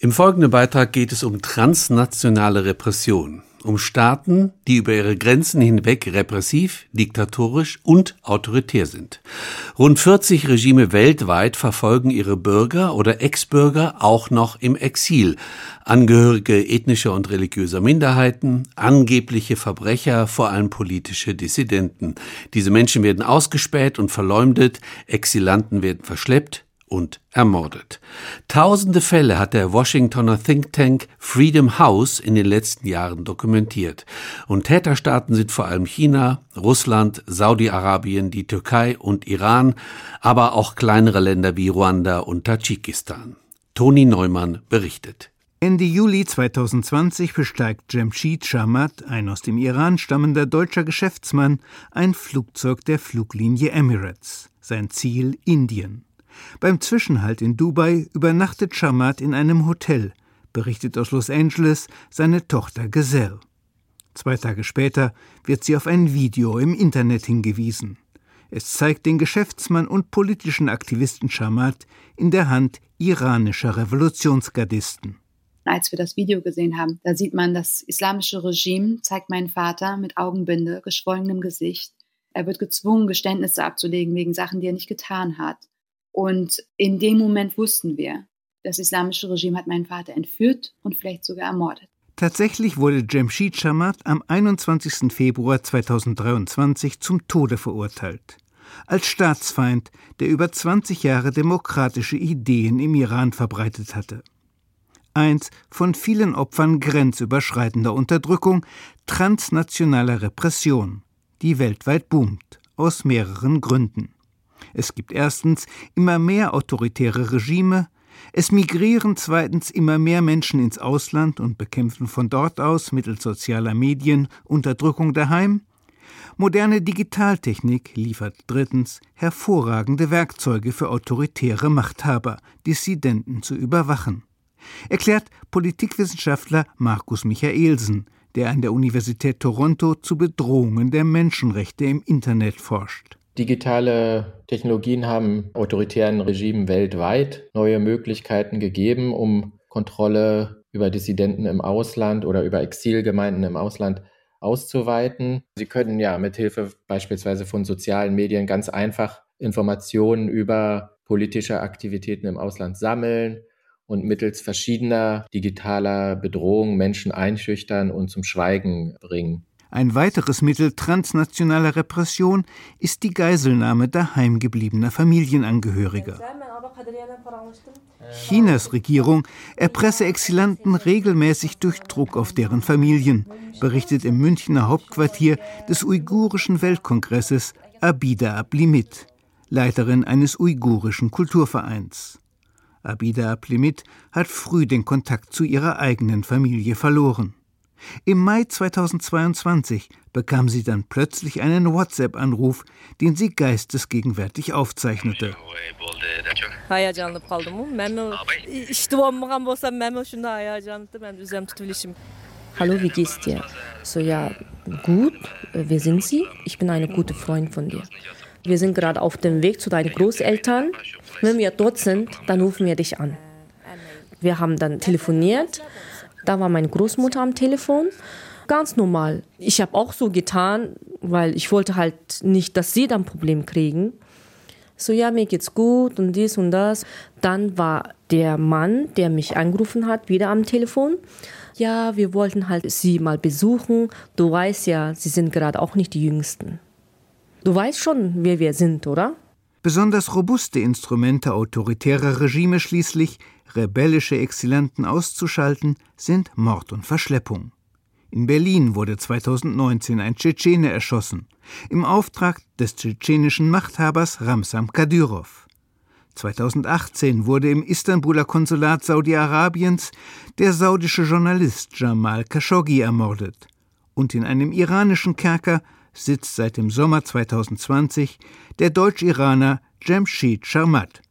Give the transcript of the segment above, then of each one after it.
Im folgenden Beitrag geht es um transnationale Repression, um Staaten, die über ihre Grenzen hinweg repressiv, diktatorisch und autoritär sind. Rund 40 Regime weltweit verfolgen ihre Bürger oder Ex-Bürger auch noch im Exil, Angehörige ethnischer und religiöser Minderheiten, angebliche Verbrecher, vor allem politische Dissidenten. Diese Menschen werden ausgespäht und verleumdet, Exilanten werden verschleppt, und ermordet. Tausende Fälle hat der Washingtoner Think Tank Freedom House in den letzten Jahren dokumentiert. Und Täterstaaten sind vor allem China, Russland, Saudi-Arabien, die Türkei und Iran, aber auch kleinere Länder wie Ruanda und Tadschikistan. Toni Neumann berichtet. Ende Juli 2020 besteigt Jamshid Shamat, ein aus dem Iran stammender deutscher Geschäftsmann, ein Flugzeug der Fluglinie Emirates. Sein Ziel Indien. Beim Zwischenhalt in Dubai übernachtet Shamat in einem Hotel, berichtet aus Los Angeles seine Tochter Gazelle. Zwei Tage später wird sie auf ein Video im Internet hingewiesen. Es zeigt den Geschäftsmann und politischen Aktivisten Shamat in der Hand iranischer Revolutionsgardisten. Als wir das Video gesehen haben, da sieht man, das islamische Regime zeigt meinen Vater mit Augenbinde, geschwollenem Gesicht. Er wird gezwungen, Geständnisse abzulegen wegen Sachen, die er nicht getan hat. Und in dem Moment wussten wir, das islamische Regime hat meinen Vater entführt und vielleicht sogar ermordet. Tatsächlich wurde Jamshid Shamat am 21. Februar 2023 zum Tode verurteilt. Als Staatsfeind, der über 20 Jahre demokratische Ideen im Iran verbreitet hatte. Eins von vielen Opfern grenzüberschreitender Unterdrückung, transnationaler Repression, die weltweit boomt, aus mehreren Gründen. Es gibt erstens immer mehr autoritäre Regime, es migrieren zweitens immer mehr Menschen ins Ausland und bekämpfen von dort aus mittels sozialer Medien Unterdrückung daheim. Moderne Digitaltechnik liefert drittens hervorragende Werkzeuge für autoritäre Machthaber, Dissidenten zu überwachen. Erklärt Politikwissenschaftler Markus Michaelsen, der an der Universität Toronto zu Bedrohungen der Menschenrechte im Internet forscht. Digitale Technologien haben autoritären Regimen weltweit neue Möglichkeiten gegeben, um Kontrolle über Dissidenten im Ausland oder über Exilgemeinden im Ausland auszuweiten. Sie können ja mit Hilfe beispielsweise von sozialen Medien ganz einfach Informationen über politische Aktivitäten im Ausland sammeln und mittels verschiedener digitaler Bedrohungen Menschen einschüchtern und zum Schweigen bringen. Ein weiteres Mittel transnationaler Repression ist die Geiselnahme daheimgebliebener Familienangehöriger. Chinas Regierung erpresse Exilanten regelmäßig durch Druck auf deren Familien, berichtet im Münchner Hauptquartier des uigurischen Weltkongresses Abida Ablimit, Leiterin eines uigurischen Kulturvereins. Abida Ablimit hat früh den Kontakt zu ihrer eigenen Familie verloren. Im Mai 2022 bekam sie dann plötzlich einen WhatsApp-Anruf, den sie geistesgegenwärtig aufzeichnete. Hallo, wie geht's dir? So, ja, gut, wer sind Sie? Ich bin eine gute Freundin von dir. Wir sind gerade auf dem Weg zu deinen Großeltern. Wenn wir dort sind, dann rufen wir dich an. Wir haben dann telefoniert da war meine Großmutter am Telefon. Ganz normal. Ich habe auch so getan, weil ich wollte halt nicht, dass sie dann ein Problem kriegen. So, ja, mir geht's gut und dies und das. Dann war der Mann, der mich angerufen hat, wieder am Telefon. Ja, wir wollten halt sie mal besuchen. Du weißt ja, sie sind gerade auch nicht die Jüngsten. Du weißt schon, wer wir sind, oder? Besonders robuste Instrumente autoritärer Regime schließlich rebellische Exilanten auszuschalten, sind Mord und Verschleppung. In Berlin wurde 2019 ein Tschetschene erschossen, im Auftrag des tschetschenischen Machthabers Ramsam Kadyrov. 2018 wurde im Istanbuler Konsulat Saudi-Arabiens der saudische Journalist Jamal Khashoggi ermordet. Und in einem iranischen Kerker sitzt seit dem Sommer 2020 der Deutsch-Iraner Jamshid Sharmat,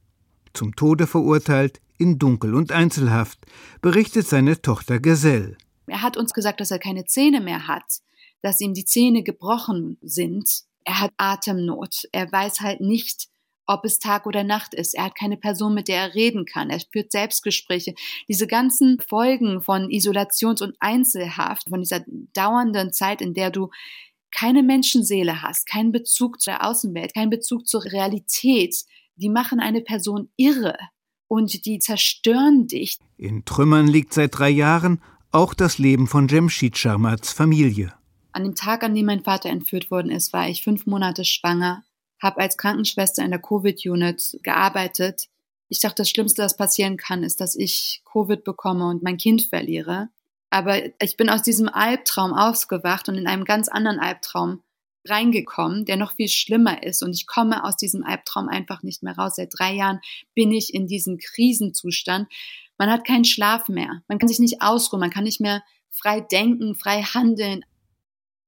zum Tode verurteilt in Dunkel- und Einzelhaft, berichtet seine Tochter Gesell. Er hat uns gesagt, dass er keine Zähne mehr hat, dass ihm die Zähne gebrochen sind. Er hat Atemnot. Er weiß halt nicht, ob es Tag oder Nacht ist. Er hat keine Person, mit der er reden kann. Er führt Selbstgespräche. Diese ganzen Folgen von Isolations- und Einzelhaft, von dieser dauernden Zeit, in der du keine Menschenseele hast, keinen Bezug zur Außenwelt, keinen Bezug zur Realität, die machen eine Person irre und die zerstören dich. In Trümmern liegt seit drei Jahren auch das Leben von Jemshid Sharmats Familie. An dem Tag, an dem mein Vater entführt worden ist, war ich fünf Monate schwanger, habe als Krankenschwester in der Covid-Unit gearbeitet. Ich dachte, das Schlimmste, was passieren kann, ist, dass ich Covid bekomme und mein Kind verliere. Aber ich bin aus diesem Albtraum aufgewacht und in einem ganz anderen Albtraum reingekommen, der noch viel schlimmer ist. Und ich komme aus diesem Albtraum einfach nicht mehr raus. Seit drei Jahren bin ich in diesem Krisenzustand. Man hat keinen Schlaf mehr. Man kann sich nicht ausruhen. Man kann nicht mehr frei denken, frei handeln.